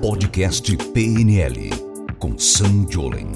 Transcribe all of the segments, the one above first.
Podcast PNL com Sam Jolen.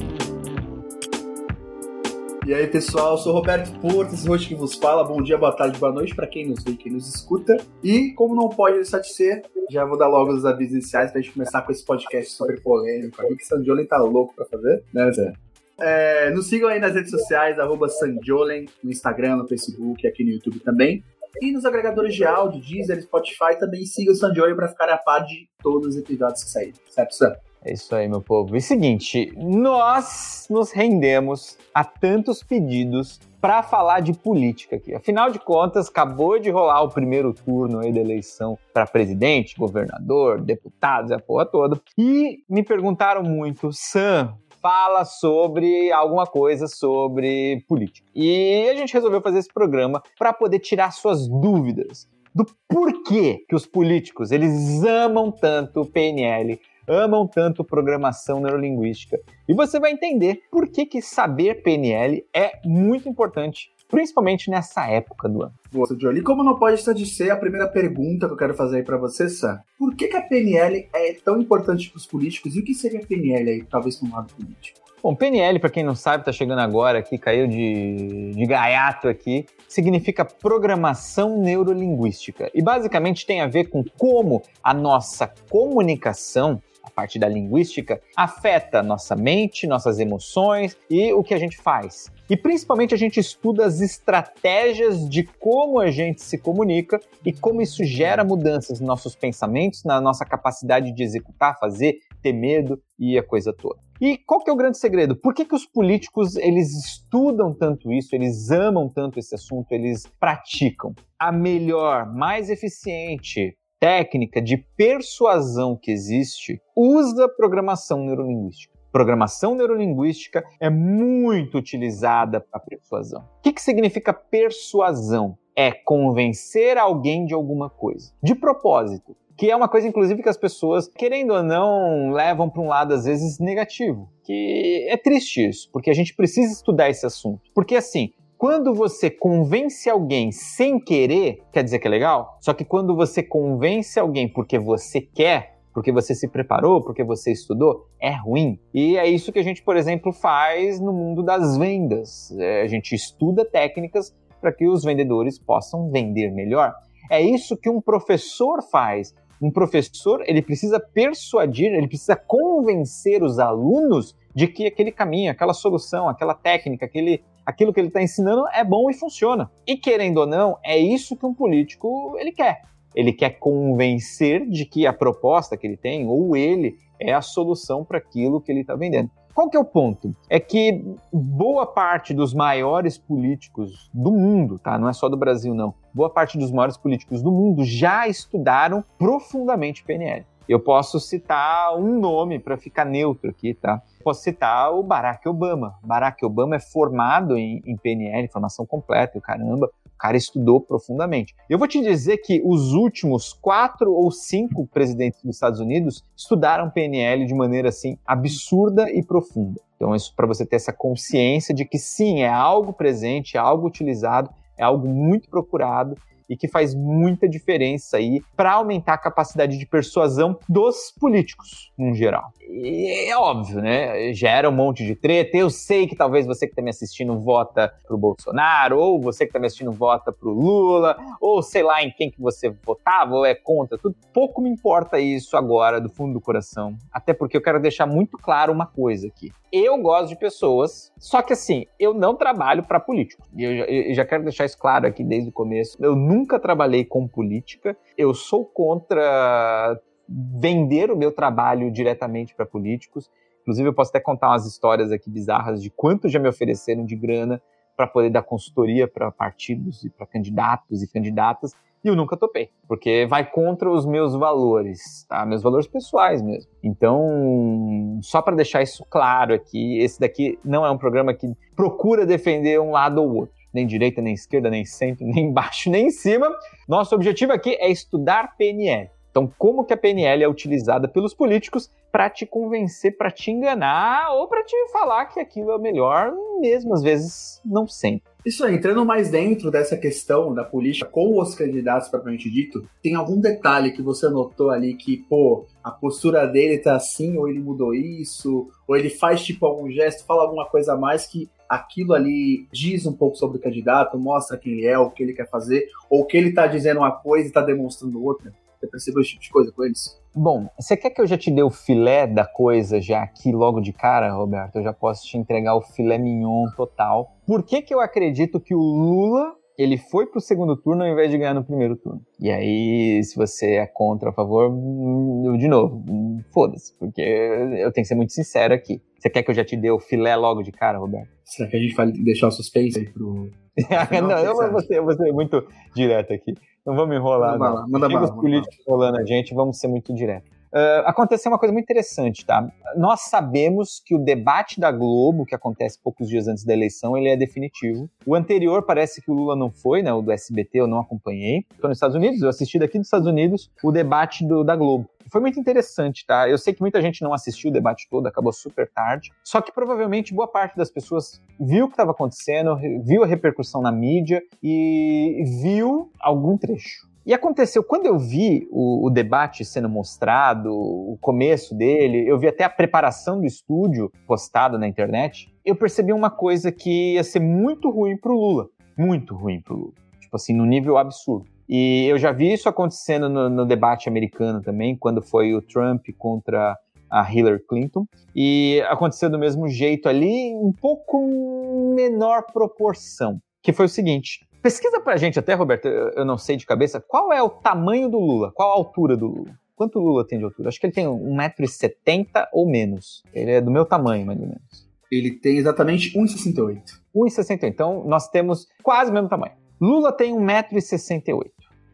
E aí, pessoal, eu sou Roberto Porto, esse hoje que vos fala. Bom dia, boa tarde, boa noite para quem nos vê quem nos escuta. E, como não pode deixar de ser, já vou dar logo os avisos iniciais pra gente começar com esse podcast super polêmico. O que Sam Jolen tá louco pra fazer, né, Zé? É, nos sigam aí nas redes sociais, arroba Sanjolen, no Instagram, no Facebook, aqui no YouTube também. E nos agregadores de áudio, Deezer, Spotify, também siga o Sanjolen para ficar a par de todos os episódios que saírem. Certo, Sam? É isso aí, meu povo. E seguinte, nós nos rendemos a tantos pedidos para falar de política aqui. Afinal de contas, acabou de rolar o primeiro turno aí da eleição para presidente, governador, deputados, a porra toda. E me perguntaram muito, Sam, fala sobre alguma coisa sobre política. E a gente resolveu fazer esse programa para poder tirar suas dúvidas do porquê que os políticos eles amam tanto o PNL, amam tanto programação neurolinguística. E você vai entender por que, que saber PNL é muito importante principalmente nessa época do ano. Boa, Jolie. E como não pode estar de ser, a primeira pergunta que eu quero fazer aí para você, Sam, por que, que a PNL é tão importante para os políticos e o que seria a PNL aí, talvez para um lado político? Bom, PNL, para quem não sabe, está chegando agora aqui, caiu de, de gaiato aqui, significa programação neurolinguística. E basicamente tem a ver com como a nossa comunicação parte da linguística, afeta nossa mente, nossas emoções e o que a gente faz. E principalmente a gente estuda as estratégias de como a gente se comunica e como isso gera mudanças nos nossos pensamentos, na nossa capacidade de executar, fazer, ter medo e a coisa toda. E qual que é o grande segredo? Por que, que os políticos eles estudam tanto isso, eles amam tanto esse assunto, eles praticam? A melhor, mais eficiente, técnica de persuasão que existe usa programação neurolinguística. Programação neurolinguística é muito utilizada para persuasão. O que, que significa persuasão? É convencer alguém de alguma coisa, de propósito que é uma coisa, inclusive, que as pessoas, querendo ou não, levam para um lado, às vezes, negativo. Que é triste isso, porque a gente precisa estudar esse assunto. Porque, assim, quando você convence alguém sem querer, quer dizer que é legal? Só que quando você convence alguém porque você quer, porque você se preparou, porque você estudou, é ruim. E é isso que a gente, por exemplo, faz no mundo das vendas. É, a gente estuda técnicas para que os vendedores possam vender melhor. É isso que um professor faz. Um professor, ele precisa persuadir, ele precisa convencer os alunos de que aquele caminho, aquela solução, aquela técnica, aquele aquilo que ele está ensinando é bom e funciona. E querendo ou não, é isso que um político ele quer. Ele quer convencer de que a proposta que ele tem, ou ele, é a solução para aquilo que ele está vendendo. Qual que é o ponto? É que boa parte dos maiores políticos do mundo, tá? Não é só do Brasil, não. Boa parte dos maiores políticos do mundo já estudaram profundamente PNL. Eu posso citar um nome para ficar neutro aqui, tá? Posso citar o Barack Obama. Barack Obama é formado em, em PNL, formação completa, o caramba. O cara estudou profundamente. Eu vou te dizer que os últimos quatro ou cinco presidentes dos Estados Unidos estudaram PNL de maneira assim absurda e profunda. Então, isso para você ter essa consciência de que sim, é algo presente, é algo utilizado, é algo muito procurado e que faz muita diferença aí para aumentar a capacidade de persuasão dos políticos, em geral. E é óbvio, né? Gera um monte de treta. Eu sei que talvez você que está me assistindo vota pro Bolsonaro, ou você que está me assistindo vota pro Lula, ou sei lá em quem que você votava, ou é contra, tudo. Pouco me importa isso agora, do fundo do coração. Até porque eu quero deixar muito claro uma coisa aqui. Eu gosto de pessoas, só que assim, eu não trabalho para político. E eu, eu já quero deixar isso claro aqui desde o começo. Eu nunca trabalhei com política. Eu sou contra vender o meu trabalho diretamente para políticos. Inclusive, eu posso até contar umas histórias aqui bizarras de quanto já me ofereceram de grana para poder dar consultoria para partidos e para candidatos e candidatas e eu nunca topei, porque vai contra os meus valores, tá? Meus valores pessoais mesmo. Então, só para deixar isso claro aqui, esse daqui não é um programa que procura defender um lado ou outro, nem direita, nem esquerda, nem centro, nem embaixo, nem em cima. Nosso objetivo aqui é estudar PNL. Então, como que a PNL é utilizada pelos políticos para te convencer, para te enganar ou para te falar que aquilo é melhor, mesmo às vezes não sempre. Isso aí, entrando mais dentro dessa questão da política com os candidatos propriamente dito, tem algum detalhe que você notou ali que, pô, a postura dele tá assim, ou ele mudou isso, ou ele faz tipo algum gesto, fala alguma coisa a mais que aquilo ali diz um pouco sobre o candidato, mostra quem ele é, o que ele quer fazer, ou que ele tá dizendo uma coisa e tá demonstrando outra? Você percebeu esse tipo de coisa com eles? Bom, você quer que eu já te dê o filé da coisa já aqui logo de cara, Roberto? Eu já posso te entregar o filé mignon total. Por que que eu acredito que o Lula ele foi pro segundo turno ao invés de ganhar no primeiro turno. E aí, se você é contra a favor, hum, de novo, hum, foda-se, porque eu tenho que ser muito sincero aqui. Você quer que eu já te dê o filé logo de cara, Roberto? Será que a gente vai deixar o suspense aí pro. não, eu vou, ser, eu vou ser muito direto aqui. Não vamos enrolar. Manda não. bala, manda Chega bala, os políticos enrolando a gente, vamos ser muito direto. Uh, aconteceu uma coisa muito interessante, tá? Nós sabemos que o debate da Globo, que acontece poucos dias antes da eleição, ele é definitivo. O anterior parece que o Lula não foi, né? O do SBT eu não acompanhei. Estou nos Estados Unidos, eu assisti daqui dos Estados Unidos o debate do, da Globo. Foi muito interessante, tá? Eu sei que muita gente não assistiu o debate todo, acabou super tarde. Só que provavelmente boa parte das pessoas viu o que estava acontecendo, viu a repercussão na mídia e viu algum trecho. E aconteceu, quando eu vi o, o, debate sendo mostrado, o começo dele, eu vi até a preparação do estúdio postado na internet, eu percebi uma coisa que ia ser muito ruim pro Lula. Muito ruim pro Lula. Tipo assim, no nível absurdo. E eu já vi isso acontecendo no, no debate americano também, quando foi o Trump contra a Hillary Clinton. E aconteceu do mesmo jeito ali, um pouco menor proporção. Que foi o seguinte: Pesquisa pra gente até, Roberto, eu não sei de cabeça, qual é o tamanho do Lula? Qual a altura do Lula? Quanto o Lula tem de altura? Acho que ele tem 1,70m ou menos. Ele é do meu tamanho, mais ou menos. Ele tem exatamente 1,68. 1,68. Então, nós temos quase o mesmo tamanho. Lula tem 1,68m.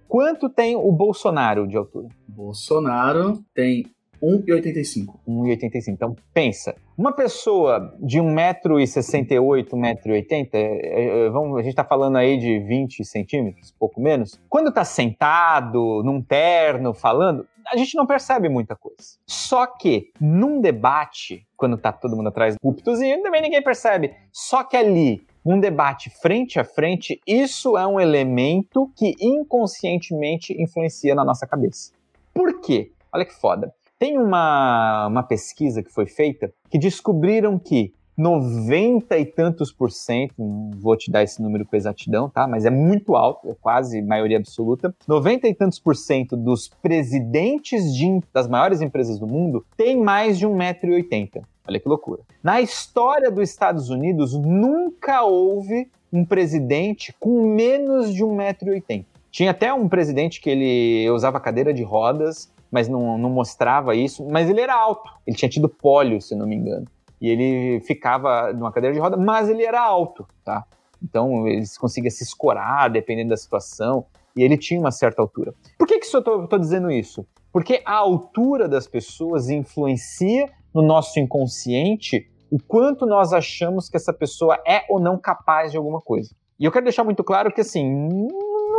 Quanto tem o Bolsonaro de altura? Bolsonaro tem 1,85. 1,85. Então, pensa. Uma pessoa de 1,68m, 1,80m, é, é, vamos, a gente está falando aí de 20 centímetros, pouco menos. Quando está sentado, num terno, falando, a gente não percebe muita coisa. Só que, num debate, quando está todo mundo atrás do púlpitozinho, também ninguém percebe. Só que ali, um debate frente a frente, isso é um elemento que inconscientemente influencia na nossa cabeça. Por quê? Olha que foda. Tem uma, uma pesquisa que foi feita que descobriram que 90 e tantos por cento, não vou te dar esse número com exatidão, tá? Mas é muito alto, é quase maioria absoluta. 90 e tantos por cento dos presidentes de, das maiores empresas do mundo têm mais de 1,80m. Olha que loucura. Na história dos Estados Unidos, nunca houve um presidente com menos de 1,80m. Tinha até um presidente que ele usava cadeira de rodas mas não, não mostrava isso. Mas ele era alto, ele tinha tido pólio, se não me engano. E ele ficava numa cadeira de roda, mas ele era alto, tá? Então ele conseguia se escorar dependendo da situação. E ele tinha uma certa altura. Por que, que eu estou dizendo isso? Porque a altura das pessoas influencia no nosso inconsciente o quanto nós achamos que essa pessoa é ou não capaz de alguma coisa. E eu quero deixar muito claro que, assim,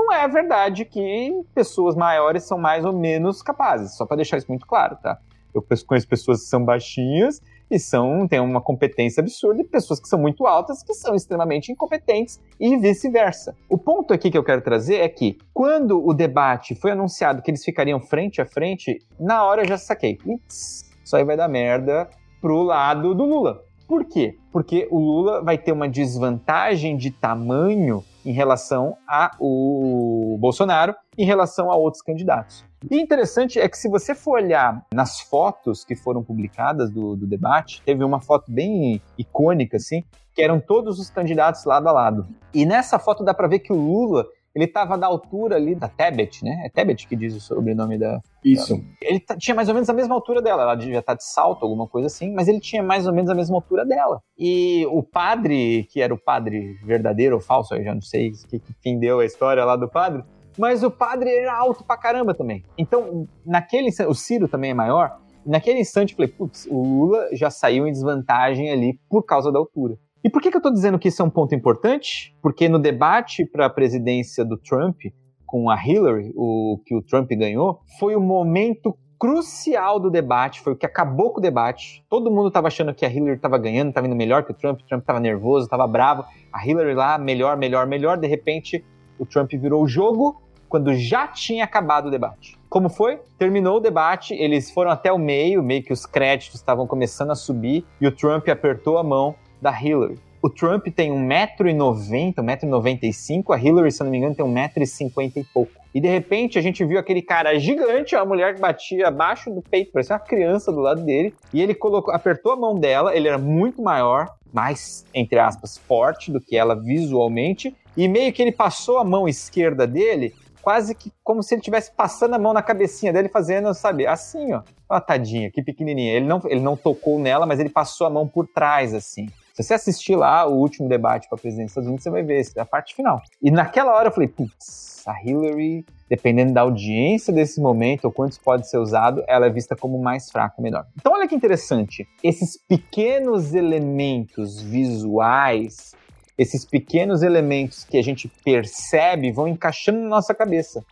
não é verdade que pessoas maiores são mais ou menos capazes, só para deixar isso muito claro, tá? Eu conheço pessoas que são baixinhas e são têm uma competência absurda e pessoas que são muito altas que são extremamente incompetentes e vice-versa. O ponto aqui que eu quero trazer é que quando o debate foi anunciado que eles ficariam frente a frente, na hora eu já saquei. Putz, isso aí vai dar merda pro lado do Lula. Por quê? Porque o Lula vai ter uma desvantagem de tamanho em relação ao Bolsonaro, em relação a outros candidatos. E interessante é que se você for olhar nas fotos que foram publicadas do, do debate, teve uma foto bem icônica, assim, que eram todos os candidatos lado a lado. E nessa foto dá para ver que o Lula ele estava da altura ali da Tebet, né? É Tebet que diz o sobrenome da. Isso. Da... Ele tinha mais ou menos a mesma altura dela. Ela devia estar de salto, alguma coisa assim, mas ele tinha mais ou menos a mesma altura dela. E o padre, que era o padre verdadeiro ou falso, eu já não sei que, que fim deu a história lá do padre, mas o padre era alto pra caramba também. Então, naquele o Ciro também é maior. Naquele instante, eu falei, putz, o Lula já saiu em desvantagem ali por causa da altura. E por que, que eu estou dizendo que isso é um ponto importante? Porque no debate para a presidência do Trump com a Hillary, o que o Trump ganhou, foi o momento crucial do debate, foi o que acabou com o debate. Todo mundo estava achando que a Hillary estava ganhando, estava indo melhor que o Trump, o Trump estava nervoso, estava bravo. A Hillary lá, melhor, melhor, melhor. De repente, o Trump virou o jogo quando já tinha acabado o debate. Como foi? Terminou o debate, eles foram até o meio, meio que os créditos estavam começando a subir, e o Trump apertou a mão da Hillary. O Trump tem 1,90m, 1,95m, a Hillary, se não me engano, tem 1,50m e pouco. E de repente a gente viu aquele cara gigante, uma mulher que batia abaixo do peito, parecia uma criança do lado dele, e ele colocou, apertou a mão dela, ele era muito maior, mais, entre aspas, forte do que ela visualmente, e meio que ele passou a mão esquerda dele, quase que como se ele estivesse passando a mão na cabecinha dele, fazendo, sabe, assim, ó. Ó, tadinha, que pequenininha. Ele não, ele não tocou nela, mas ele passou a mão por trás, assim. Se você assistir lá o último debate para a presidência dos Estados Unidos, você vai ver, a parte final. E naquela hora eu falei, putz, a Hillary, dependendo da audiência desse momento, ou quantos pode ser usado, ela é vista como mais fraca, melhor. Então olha que interessante, esses pequenos elementos visuais, esses pequenos elementos que a gente percebe vão encaixando na nossa cabeça.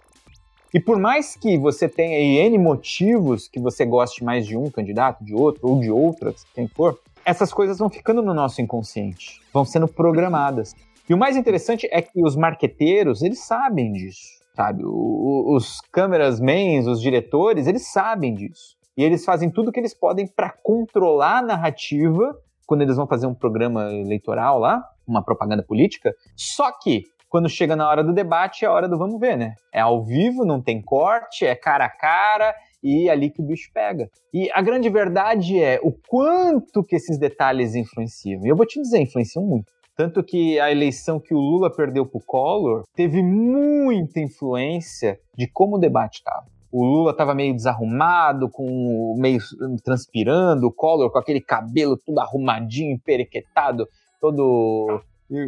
E por mais que você tenha N motivos que você goste mais de um candidato, de outro, ou de outras, quem for, essas coisas vão ficando no nosso inconsciente, vão sendo programadas. E o mais interessante é que os marqueteiros, eles sabem disso, sabe? os câmeras mens, os diretores, eles sabem disso. E eles fazem tudo o que eles podem para controlar a narrativa quando eles vão fazer um programa eleitoral lá, uma propaganda política. Só que quando chega na hora do debate, é a hora do vamos ver, né? É ao vivo, não tem corte, é cara a cara, e é ali que o bicho pega. E a grande verdade é o quanto que esses detalhes influenciam. E eu vou te dizer, influenciam muito. Tanto que a eleição que o Lula perdeu para o Collor teve muita influência de como o debate estava. O Lula estava meio desarrumado, com meio transpirando, o Collor com aquele cabelo tudo arrumadinho, emperequetado, todo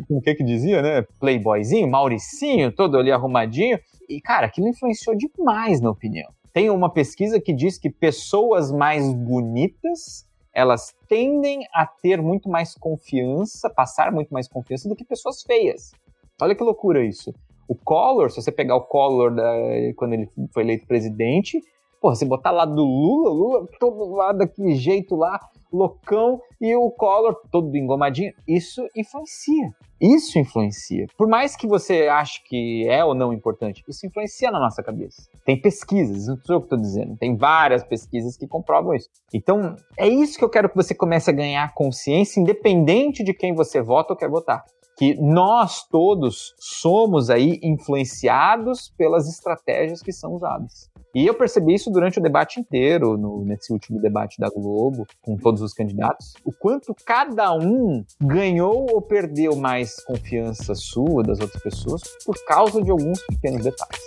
com o que que dizia, né? Playboyzinho, Mauricinho, todo ali arrumadinho. E, cara, aquilo influenciou demais na opinião. Tem uma pesquisa que diz que pessoas mais bonitas elas tendem a ter muito mais confiança, passar muito mais confiança do que pessoas feias. Olha que loucura isso. O Collor, se você pegar o Collor da, quando ele foi eleito presidente, porra, você botar lá do Lula, Lula todo lá daquele jeito lá, loucão, e o Collor todo engomadinho, isso influencia. Isso influencia. Por mais que você ache que é ou não importante, isso influencia na nossa cabeça. Tem pesquisas, não sou eu que estou dizendo, tem várias pesquisas que comprovam isso. Então, é isso que eu quero que você comece a ganhar consciência, independente de quem você vota ou quer votar que nós todos somos aí influenciados pelas estratégias que são usadas. E eu percebi isso durante o debate inteiro, no, nesse último debate da Globo, com todos os candidatos, o quanto cada um ganhou ou perdeu mais confiança sua, das outras pessoas, por causa de alguns pequenos detalhes.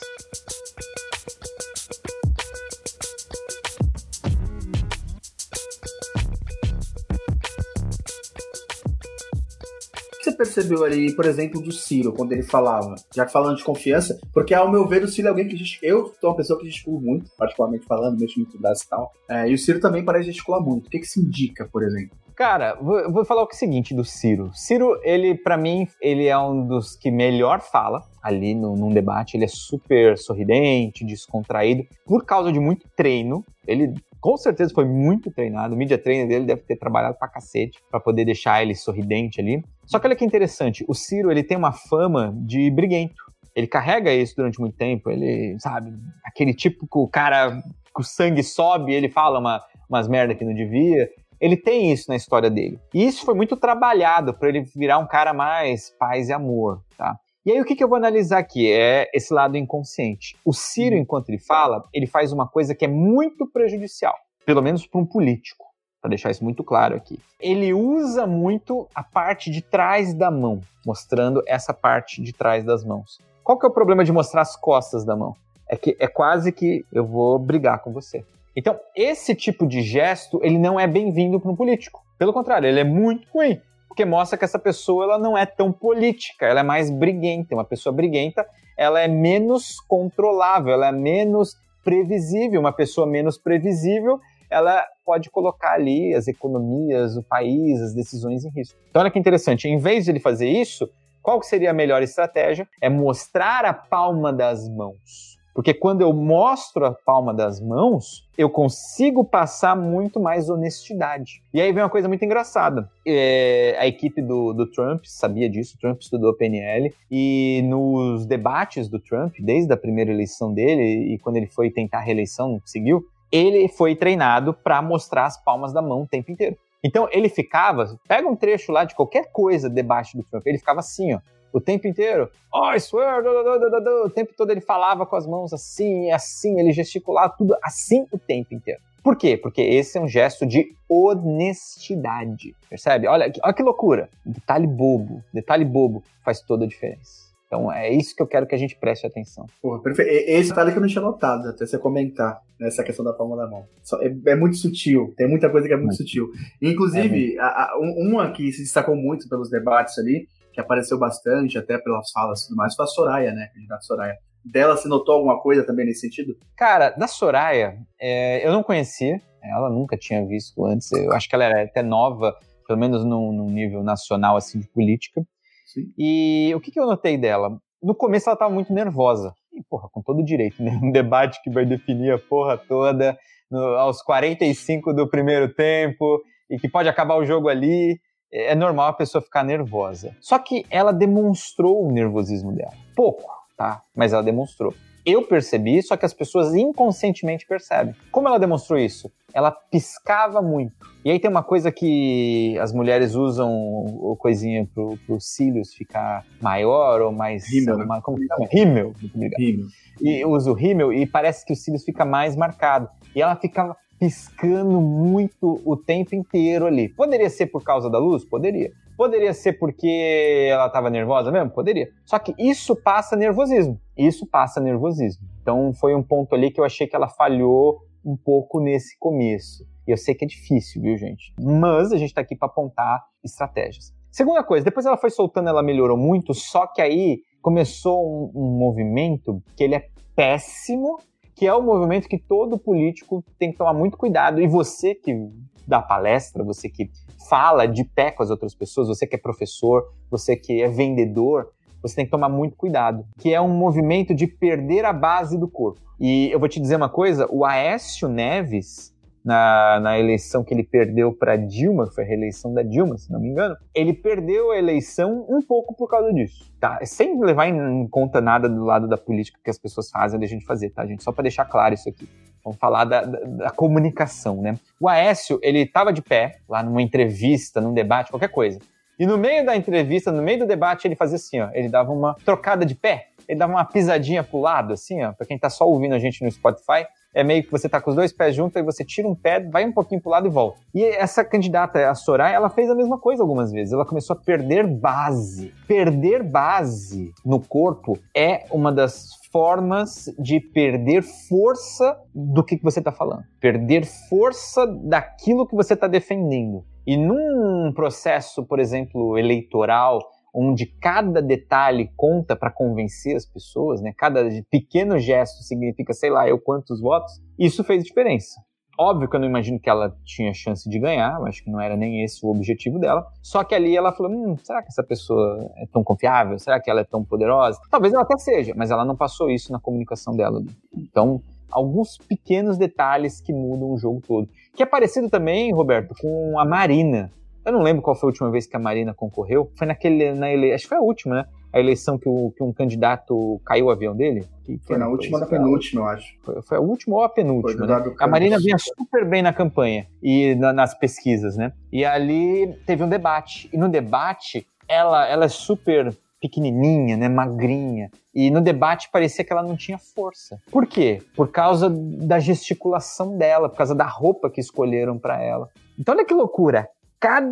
Percebeu ali, por exemplo, do Ciro, quando ele falava? Já falando de confiança, porque ao meu ver, o Ciro é alguém que eu sou uma pessoa que gesticula muito, particularmente falando, mexo muito das e tal. É, e o Ciro também parece gesticular muito. O que, que se indica, por exemplo? Cara, vou, vou falar o seguinte do Ciro. Ciro, ele, para mim, ele é um dos que melhor fala ali no, num debate. Ele é super sorridente, descontraído, por causa de muito treino. Ele com certeza foi muito treinado. O media trainer dele deve ter trabalhado pra cacete para poder deixar ele sorridente ali. Só que olha que interessante, o Ciro ele tem uma fama de briguento. Ele carrega isso durante muito tempo. Ele, sabe, aquele tipo que o cara, que o sangue sobe, ele fala uma, umas merda que não devia. Ele tem isso na história dele. E isso foi muito trabalhado para ele virar um cara mais paz e amor, tá? E aí o que, que eu vou analisar aqui é esse lado inconsciente. O Ciro, uhum. enquanto ele fala, ele faz uma coisa que é muito prejudicial, pelo menos para um político, para deixar isso muito claro aqui. Ele usa muito a parte de trás da mão, mostrando essa parte de trás das mãos. Qual que é o problema de mostrar as costas da mão? É que é quase que eu vou brigar com você. Então, esse tipo de gesto, ele não é bem-vindo para um político. Pelo contrário, ele é muito ruim porque mostra que essa pessoa ela não é tão política, ela é mais briguenta. Uma pessoa briguenta, ela é menos controlável, ela é menos previsível. Uma pessoa menos previsível, ela pode colocar ali as economias, o país, as decisões em risco. Então olha que interessante, em vez de ele fazer isso, qual seria a melhor estratégia? É mostrar a palma das mãos. Porque quando eu mostro a palma das mãos, eu consigo passar muito mais honestidade. E aí vem uma coisa muito engraçada. É, a equipe do, do Trump sabia disso, o Trump estudou PNL, e nos debates do Trump, desde a primeira eleição dele, e quando ele foi tentar a reeleição, não conseguiu, ele foi treinado para mostrar as palmas da mão o tempo inteiro. Então ele ficava, pega um trecho lá de qualquer coisa debaixo do Trump, ele ficava assim, ó, o tempo inteiro. Oh, I swear, o tempo todo ele falava com as mãos assim, assim, ele gesticulava tudo assim o tempo inteiro. Por quê? Porque esse é um gesto de honestidade, percebe? Olha, olha que loucura. Detalhe bobo, detalhe bobo faz toda a diferença. Então é isso que eu quero que a gente preste atenção. Porra, perfeito. Esse detalhe que eu não tinha notado, até você comentar, nessa né, questão da palma da mão. É, é, muito sutil, tem muita coisa que é muito, sutil. Inclusive, é a, a, uma que se destacou muito pelos debates ali, que apareceu bastante, até pelas falas e tudo mais, foi a Soraya, né? A candidata Soraya. Dela, você notou alguma coisa também nesse sentido? Cara, da Soraya, é, eu não conhecia, ela nunca tinha visto antes. Eu acho que ela era até nova, pelo menos num, num nível nacional, assim, de política. Sim. E o que, que eu notei dela? No começo ela estava muito nervosa. E, porra, com todo direito, né? Um debate que vai definir a porra toda no, aos 45 do primeiro tempo e que pode acabar o jogo ali é normal a pessoa ficar nervosa. Só que ela demonstrou o nervosismo dela. Pouco, tá? Mas ela demonstrou. Eu percebi, só que as pessoas inconscientemente percebem. Como ela demonstrou isso? Ela piscava muito. E aí tem uma coisa que as mulheres usam coisinha pro, pro cílios ficar maior ou mais. Rímel. Né? Como que chama? Rímel. Rímel. E usa o rímel e parece que o cílios fica mais marcado. E ela ficava piscando muito o tempo inteiro ali. Poderia ser por causa da luz? Poderia. Poderia ser porque ela estava nervosa mesmo? Poderia. Só que isso passa nervosismo. Isso passa nervosismo. Então foi um ponto ali que eu achei que ela falhou um pouco nesse começo. E eu sei que é difícil, viu, gente? Mas a gente está aqui para apontar estratégias. Segunda coisa, depois ela foi soltando, ela melhorou muito, só que aí começou um, um movimento que ele é péssimo que é o movimento que todo político tem que tomar muito cuidado. E você que dá palestra, você que fala de pé com as outras pessoas, você que é professor, você que é vendedor, você tem que tomar muito cuidado, que é um movimento de perder a base do corpo. E eu vou te dizer uma coisa, o Aécio Neves, na, na eleição que ele perdeu para Dilma, que foi a reeleição da Dilma, se não me engano, ele perdeu a eleição um pouco por causa disso, tá? Sem levar em conta nada do lado da política que as pessoas fazem, deixam de fazer, tá, gente? Só para deixar claro isso aqui. Vamos falar da, da, da, comunicação, né? O Aécio, ele estava de pé, lá numa entrevista, num debate, qualquer coisa. E no meio da entrevista, no meio do debate, ele fazia assim, ó, ele dava uma trocada de pé, ele dava uma pisadinha pro lado, assim, ó, pra quem tá só ouvindo a gente no Spotify, é meio que você tá com os dois pés juntos, aí você tira um pé, vai um pouquinho pro lado e volta. E essa candidata, a Soraya, ela fez a mesma coisa algumas vezes. Ela começou a perder base. Perder base no corpo é uma das formas de perder força do que você está falando. Perder força daquilo que você está defendendo. E num processo, por exemplo, eleitoral, onde cada detalhe conta para convencer as pessoas, né? Cada pequeno gesto significa, sei lá, eu quantos votos. Isso fez diferença. Óbvio que eu não imagino que ela tinha chance de ganhar, acho que não era nem esse o objetivo dela. Só que ali ela falou: hum, será que essa pessoa é tão confiável? Será que ela é tão poderosa? Talvez ela até seja, mas ela não passou isso na comunicação dela. Então, alguns pequenos detalhes que mudam o jogo todo. Que é parecido também, Roberto, com a Marina. Eu não lembro qual foi a última vez que a Marina concorreu. Foi naquele. Na ele... Acho que foi a última, né? A eleição que, o, que um candidato caiu o avião dele. Que, foi na última da penúltima, eu acho. Foi, foi, a última ou a penúltima. Né? A Marina vinha super bem na campanha e na, nas pesquisas, né? E ali teve um debate. E no debate, ela, ela é super pequenininha, né, magrinha. E no debate parecia que ela não tinha força. Por quê? Por causa da gesticulação dela, por causa da roupa que escolheram para ela. Então olha que loucura cada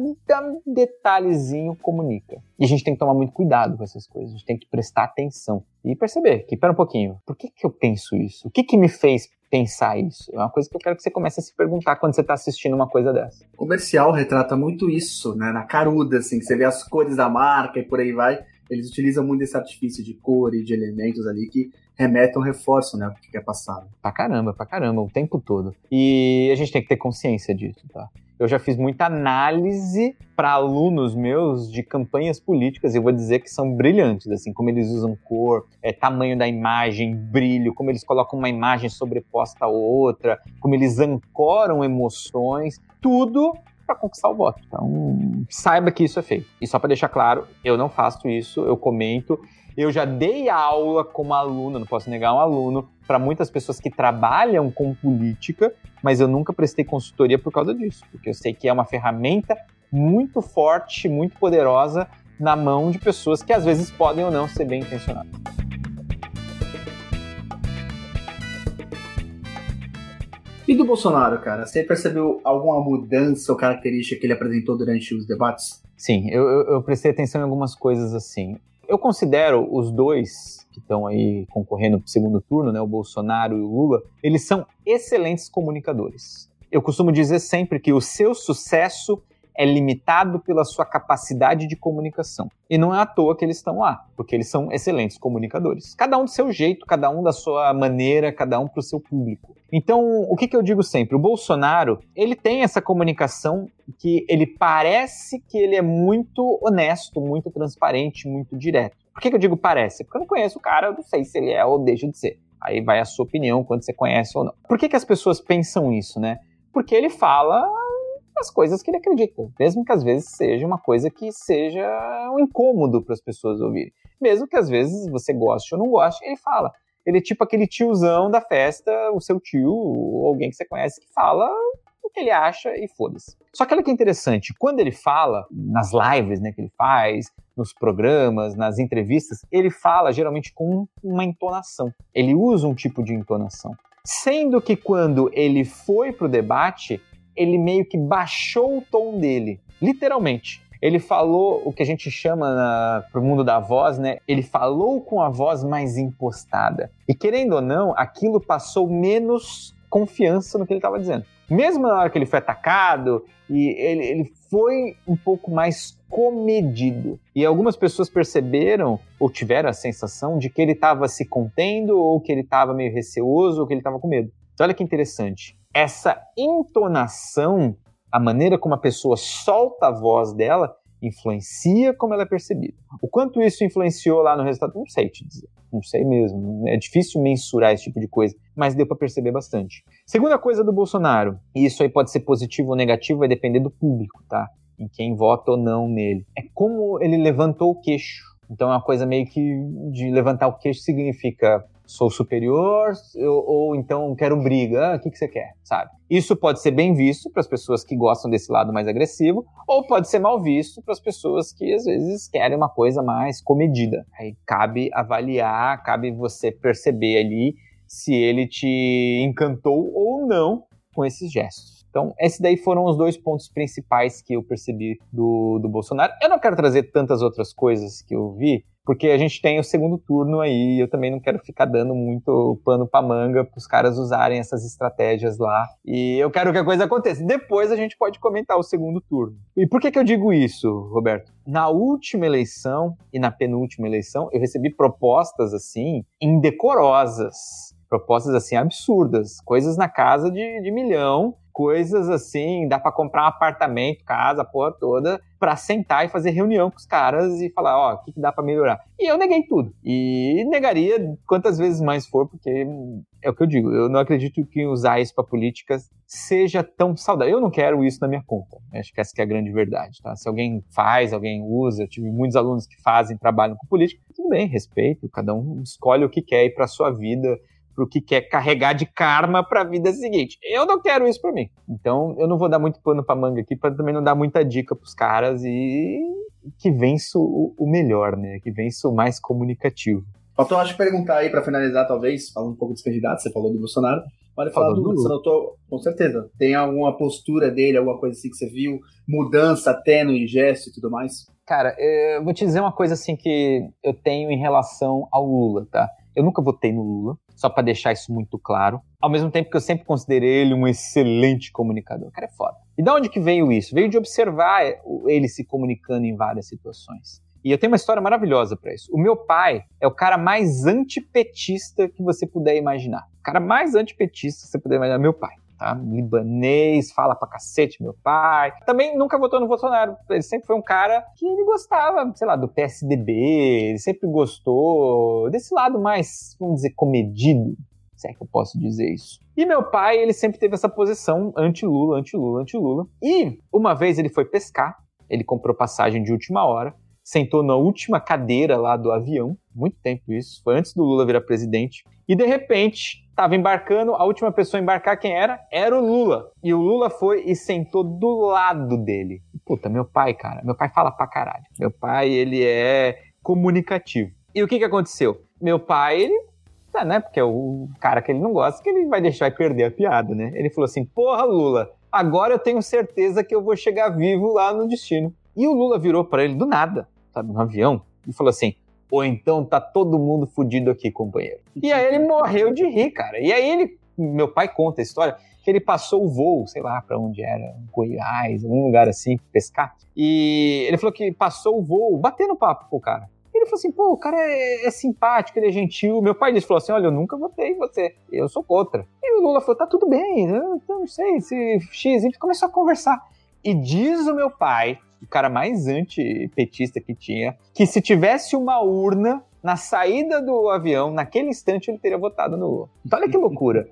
detalhezinho comunica. E a gente tem que tomar muito cuidado com essas coisas, a gente tem que prestar atenção e perceber que, pera um pouquinho, por que, que eu penso isso? O que, que me fez pensar isso? É uma coisa que eu quero que você comece a se perguntar quando você está assistindo uma coisa dessa. O comercial retrata muito isso, né? Na caruda, assim, que você vê as cores da marca e por aí vai. Eles utilizam muito esse artifício de cor e de elementos ali que remetem ou reforçam, né, o que quer passar. Pra caramba, pra caramba, o tempo todo. E a gente tem que ter consciência disso, tá? Eu já fiz muita análise para alunos meus de campanhas políticas e vou dizer que são brilhantes, assim, como eles usam cor, é, tamanho da imagem, brilho, como eles colocam uma imagem sobreposta a outra, como eles ancoram emoções, tudo para conquistar o voto. Então, saiba que isso é feito. E só para deixar claro, eu não faço isso, eu comento eu já dei aula como aluno, não posso negar um aluno, para muitas pessoas que trabalham com política, mas eu nunca prestei consultoria por causa disso, porque eu sei que é uma ferramenta muito forte, muito poderosa na mão de pessoas que às vezes podem ou não ser bem intencionadas. E do Bolsonaro, cara? Você percebeu alguma mudança ou característica que ele apresentou durante os debates? Sim, eu, eu, prestei atenção em algumas coisas assim eu considero os dois que estão aí concorrendo para o segundo turno, né, o Bolsonaro e o Lula, eles são excelentes comunicadores. Eu costumo dizer sempre que o seu sucesso é limitado pela sua capacidade de comunicação. E não é à toa que eles estão lá, porque eles são excelentes comunicadores. Cada um do seu jeito, cada um da sua maneira, cada um para o seu público. Então, o que, que eu digo sempre? O Bolsonaro, ele tem essa comunicação que ele parece que ele é muito honesto, muito transparente, muito direto. Por que, que eu digo parece? Porque eu não conheço o cara, eu não sei se ele é ou deixa de ser. Aí vai a sua opinião quando você conhece ou não. Por que, que as pessoas pensam isso, né? Porque ele fala as coisas que ele acredita, mesmo que às vezes seja uma coisa que seja um incômodo para as pessoas ouvirem. Mesmo que às vezes você goste ou não goste, ele fala. Ele é tipo aquele tiozão da festa, o seu tio, ou alguém que você conhece, que fala o que ele acha e foda-se. Só que olha que interessante, quando ele fala, nas lives né, que ele faz, nos programas, nas entrevistas, ele fala geralmente com uma entonação. Ele usa um tipo de entonação. Sendo que quando ele foi pro debate, ele meio que baixou o tom dele, literalmente. Ele falou o que a gente chama para o mundo da voz, né? Ele falou com a voz mais impostada. E querendo ou não, aquilo passou menos confiança no que ele estava dizendo. Mesmo na hora que ele foi atacado, e ele, ele foi um pouco mais comedido. E algumas pessoas perceberam ou tiveram a sensação de que ele estava se contendo, ou que ele estava meio receoso, ou que ele estava com medo. Então, olha que interessante essa entonação, a maneira como a pessoa solta a voz dela, influencia como ela é percebida. O quanto isso influenciou lá no resultado, não sei te dizer. Não sei mesmo. É difícil mensurar esse tipo de coisa, mas deu para perceber bastante. Segunda coisa do Bolsonaro, e isso aí pode ser positivo ou negativo, vai depender do público, tá? Em quem vota ou não nele. É como ele levantou o queixo. Então é uma coisa meio que de levantar o queixo significa sou superior eu, ou então quero briga, ah, o que, que você quer, sabe? Isso pode ser bem visto para as pessoas que gostam desse lado mais agressivo, ou pode ser mal visto para as pessoas que às vezes querem uma coisa mais comedida. Aí cabe avaliar, cabe você perceber ali se ele te encantou ou não com esses gestos. Então, esses daí foram os dois pontos principais que eu percebi do, do Bolsonaro. Eu não quero trazer tantas outras coisas que eu vi, porque a gente tem o segundo turno aí, e eu também não quero ficar dando muito pano pra manga para os caras usarem essas estratégias lá. E eu quero que a coisa aconteça. Depois a gente pode comentar o segundo turno. E por que, que eu digo isso, Roberto? Na última eleição e na penúltima eleição, eu recebi propostas assim indecorosas propostas assim absurdas, coisas na casa de, de milhão, coisas assim, dá para comprar um apartamento, casa, porra toda, para sentar e fazer reunião com os caras e falar, ó, oh, o que, que dá para melhorar. E eu neguei tudo. E negaria quantas vezes mais for, porque é o que eu digo, eu não acredito que usar isso para políticas seja tão saudável. Eu não quero isso na minha conta. Acho que essa que é a grande verdade, tá? Se alguém faz, alguém usa, eu tive muitos alunos que fazem, trabalham com política, tudo bem, respeito, cada um escolhe o que quer ir para sua vida pro que quer carregar de karma para a vida seguinte. Eu não quero isso para mim. Então, eu não vou dar muito pano para manga aqui para também não dar muita dica pros caras e que vença o, o melhor, né? Que vença o mais comunicativo. Faltou, acho, perguntar aí para finalizar, talvez, falando um pouco dos candidatos, você falou do Bolsonaro. Pode falar do, do Você notou, com certeza. Tem alguma postura dele, alguma coisa assim que você viu? Mudança tênue, gesto e tudo mais? Cara, eu vou te dizer uma coisa assim que eu tenho em relação ao Lula, tá? Eu nunca votei no Lula, só para deixar isso muito claro. Ao mesmo tempo que eu sempre considerei ele um excelente comunicador. O cara é foda. E de onde que veio isso? Veio de observar ele se comunicando em várias situações. E eu tenho uma história maravilhosa para isso. O meu pai é o cara mais antipetista que você puder imaginar. O cara mais antipetista que você puder imaginar, meu pai. Tá? Libanês, fala pra cacete, meu pai. Também nunca votou no Bolsonaro. Ele sempre foi um cara que ele gostava, sei lá, do PSDB, ele sempre gostou desse lado mais, vamos dizer, comedido, se é que eu posso dizer isso. E meu pai, ele sempre teve essa posição anti-Lula, anti-Lula, anti-Lula. E uma vez ele foi pescar, ele comprou passagem de última hora, sentou na última cadeira lá do avião, muito tempo isso, foi antes do Lula virar presidente, e de repente estava embarcando, a última pessoa a embarcar quem era? Era o Lula. E o Lula foi e sentou do lado dele. Puta, meu pai, cara, meu pai fala pra caralho. Meu pai, ele é comunicativo. E o que que aconteceu? Meu pai, ele Tá, né? Porque é o cara que ele não gosta, que ele vai deixar e perder a piada, né? Ele falou assim: Porra, Lula, agora eu tenho certeza que eu vou chegar vivo lá no destino. E o Lula virou para ele do nada, sabe, no avião, e falou assim: ou então tá todo mundo fudido aqui, companheiro. E aí ele morreu de rir, cara. E aí ele, meu pai conta a história, que ele passou o voo, sei lá para onde era, Goiás, algum lugar assim, pescar. E ele falou que passou o voo, batendo papo com o cara. Ele falou assim, pô, o cara é, é, simpático, ele é gentil. Meu pai disse, falou assim, olha, eu nunca votei em você, eu sou contra. E o Lula falou, tá tudo bem, eu não sei, se X, a começou a conversar. E diz o meu pai, o cara mais antipetista que tinha, que se tivesse uma urna na saída do avião, naquele instante ele teria votado no Lula. Então olha que loucura.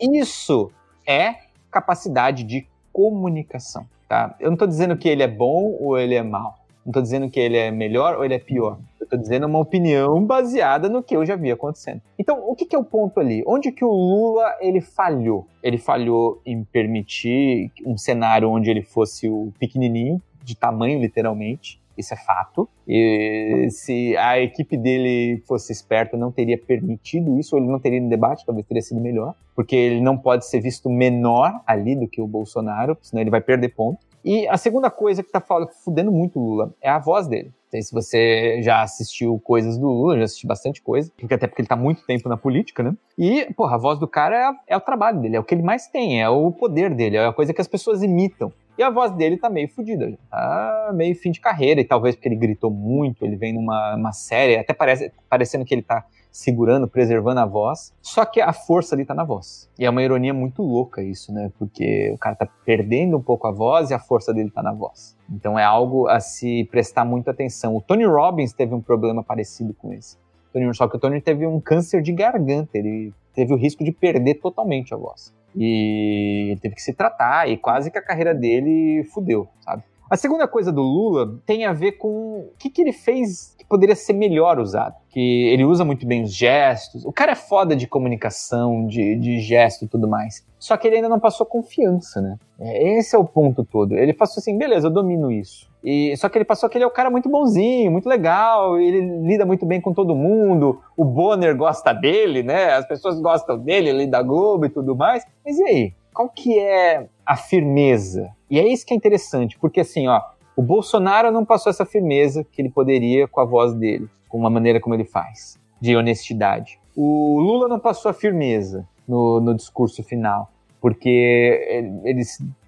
Isso é capacidade de comunicação, tá? Eu não estou dizendo que ele é bom ou ele é mal. Não estou dizendo que ele é melhor ou ele é pior. Eu estou dizendo uma opinião baseada no que eu já vi acontecendo. Então, o que, que, é o ponto ali? Onde que o Lula ele falhou? Ele falhou em permitir um cenário onde ele fosse o pequenininho, de tamanho literalmente. Isso é fato. E se a equipe dele fosse esperta, não teria permitido isso, ou ele não teria no debate, talvez teria sido melhor, porque ele não pode ser visto menor ali do que o Bolsonaro, senão ele vai perder ponto. E a segunda coisa que tá fudendo muito o Lula é a voz dele. Não sei se você já assistiu coisas do Lula, já assisti bastante coisa, porque até porque ele tá muito tempo na política, né? E, porra, a voz do cara é, é o trabalho dele, é o que ele mais tem, é o poder dele, é a coisa que as pessoas imitam. E a voz dele tá meio fodida, tá meio fim de carreira, e talvez porque ele gritou muito, ele vem numa série, até parece, parecendo que ele tá segurando, preservando a voz. Só que a força ali tá na voz. E é uma ironia muito louca isso, né? Porque o cara tá perdendo um pouco a voz e a força dele tá na voz. Então é algo a se prestar muita atenção. O Tony Robbins teve um problema parecido com esse. Só que o Tony teve um câncer de garganta, ele teve o risco de perder totalmente a voz. E teve que se tratar e quase que a carreira dele fudeu, sabe? A segunda coisa do Lula tem a ver com o que, que ele fez que poderia ser melhor usado. Que ele usa muito bem os gestos. O cara é foda de comunicação, de, de gesto e tudo mais. Só que ele ainda não passou confiança, né? É, esse é o ponto todo. Ele passou assim, beleza, eu domino isso. E, só que ele passou que ele é um cara muito bonzinho, muito legal, ele lida muito bem com todo mundo, o Bonner gosta dele, né? As pessoas gostam dele, ele da Globo e tudo mais. Mas e aí? Qual que é a firmeza? E é isso que é interessante, porque assim, ó, o Bolsonaro não passou essa firmeza que ele poderia com a voz dele, com a maneira como ele faz, de honestidade. O Lula não passou a firmeza no, no discurso final, porque ele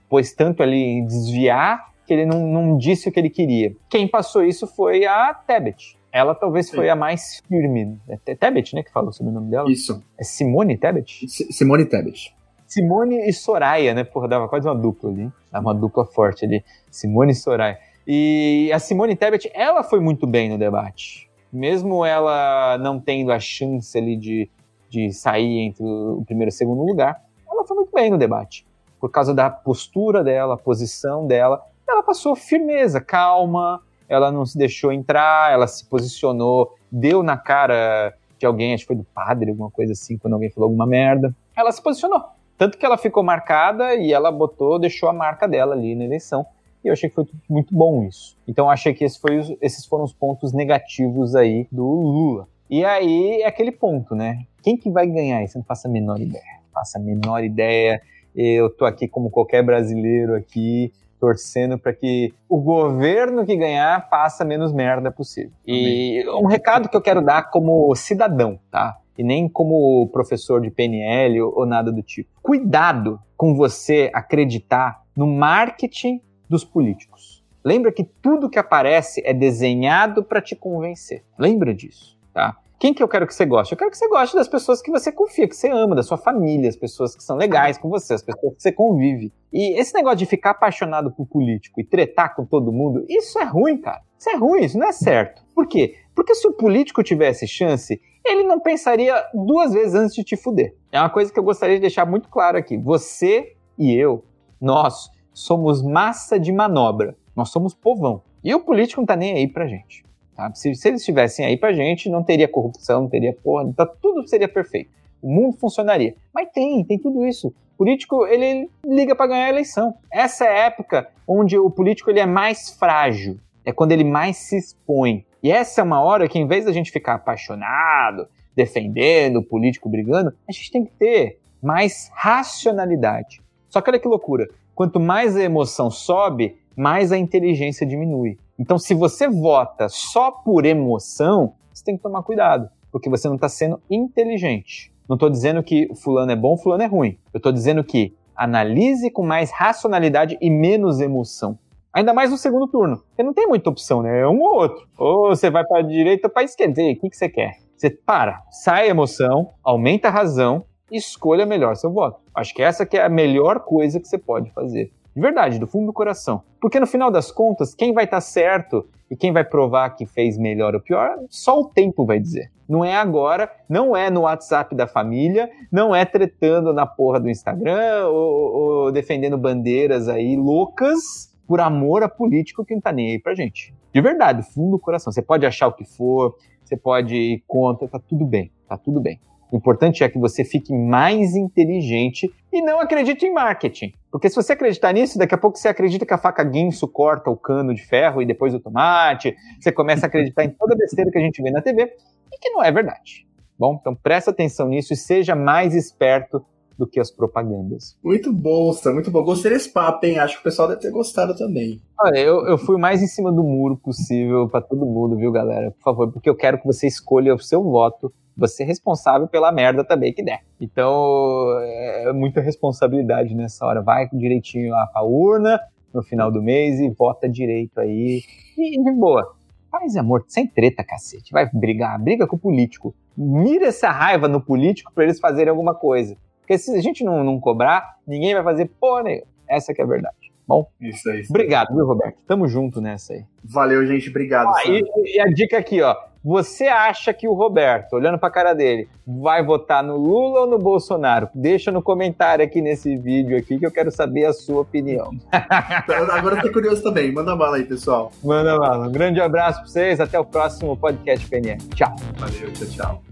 pôs tanto ali em desviar que ele não, não disse o que ele queria. Quem passou isso foi a Tebet. Ela talvez Sim. foi a mais firme. É Tebet, né, que falou sobre o nome dela? Isso. É Simone Tebet? Simone Tebet. Simone e Soraya, né? Porra, dava quase uma dupla ali. Dava uma dupla forte ali. Simone e Soraya. E a Simone Tebet, ela foi muito bem no debate. Mesmo ela não tendo a chance ali de, de sair entre o primeiro e o segundo lugar, ela foi muito bem no debate. Por causa da postura dela, posição dela. Ela passou firmeza, calma, ela não se deixou entrar, ela se posicionou, deu na cara de alguém, acho que foi do padre, alguma coisa assim, quando alguém falou alguma merda. Ela se posicionou. Tanto que ela ficou marcada e ela botou, deixou a marca dela ali na eleição. E eu achei que foi muito bom isso. Então eu achei que esse foi, esses foram os pontos negativos aí do Lula. E aí é aquele ponto, né? Quem que vai ganhar isso? Eu não faço a menor ideia. Não faço a menor ideia. Eu tô aqui como qualquer brasileiro aqui, torcendo para que o governo que ganhar faça menos merda possível. E um recado que eu quero dar como cidadão, tá? e nem como professor de PNL ou, ou nada do tipo. Cuidado com você acreditar no marketing dos políticos. Lembra que tudo que aparece é desenhado para te convencer. Lembra disso, tá? Quem que eu quero que você goste? Eu quero que você goste das pessoas que você confia, que você ama, da sua família, as pessoas que são legais com você, as pessoas que você convive. E esse negócio de ficar apaixonado por político e tretar com todo mundo, isso é ruim, cara. Isso é ruim, isso não é certo. Por quê? Porque se o político tivesse chance, ele não pensaria duas vezes antes de te fuder. É uma coisa que eu gostaria de deixar muito claro aqui. Você e eu, nós, somos massa de manobra. Nós somos povão. E o político não tá nem aí pra gente. Se, se, eles estivessem aí pra gente, não teria corrupção, não teria porra, tá, tudo seria perfeito. O mundo funcionaria. Mas tem, tem tudo isso. O político, ele liga para ganhar a eleição. Essa é a época onde o político ele é mais frágil. É quando ele mais se expõe. E essa é uma hora que, em vez da gente ficar apaixonado, defendendo o político brigando, a gente tem que ter mais racionalidade. Só que olha que loucura. Quanto mais a emoção sobe, mais a inteligência diminui. Então, se você vota só por emoção, você tem que tomar cuidado, porque você não está sendo inteligente. Não estou dizendo que fulano é bom, fulano é ruim. Eu estou dizendo que analise com mais racionalidade e menos emoção. Ainda mais no segundo turno. Porque não tem muita opção, né? É um ou outro. Ou você vai para a direita ou para a esquerda. E aí, o que, que você quer? Você para, sai a emoção, aumenta a razão e escolha melhor seu voto. Acho que essa que é a melhor coisa que você pode fazer. De verdade, do fundo do coração. Porque no final das contas, quem vai estar tá certo e quem vai provar que fez melhor ou pior, só o tempo vai dizer. Não é agora, não é no WhatsApp da família, não é tretando na porra do Instagram ou, ou defendendo bandeiras aí loucas por amor a político que não tá nem aí pra gente. De verdade, do fundo do coração. Você pode achar o que for, você pode ir contra, tá tudo bem, tá tudo bem. O importante é que você fique mais inteligente e não acredite em marketing. Porque se você acreditar nisso, daqui a pouco você acredita que a faca guinso corta o cano de ferro e depois o tomate. Você começa a acreditar em toda besteira que a gente vê na TV e que não é verdade. Bom, então presta atenção nisso e seja mais esperto do que as propagandas. Muito bom, Stan, muito bom. Gostei desse papo, hein? Acho que o pessoal deve ter gostado também. Olha, eu, eu fui mais em cima do muro possível para todo mundo, viu, galera? Por favor, porque eu quero que você escolha o seu voto você é responsável pela merda também que der. Então, é muita responsabilidade nessa hora. Vai direitinho lá pra urna no final do mês e vota direito aí. E de boa. Paz e amor, sem treta, cacete. Vai brigar, briga com o político. Mira essa raiva no político para eles fazerem alguma coisa. Porque se a gente não, não cobrar, ninguém vai fazer porra nenhuma. Essa que é a verdade. Bom, isso aí. Obrigado, viu, Roberto? Tamo junto nessa aí. Valeu, gente. Obrigado. Ah, e, e, a dica aqui, ó. Você acha que o Roberto, olhando pra cara dele, vai votar no Lula ou no Bolsonaro? Deixa no comentário aqui nesse vídeo aqui que eu quero saber a sua opinião. Agora eu tô curioso também. Manda bala aí, pessoal. Manda bala. Um grande abraço pra vocês. Até o próximo podcast PNL. Tchau. Valeu, tchau, tchau.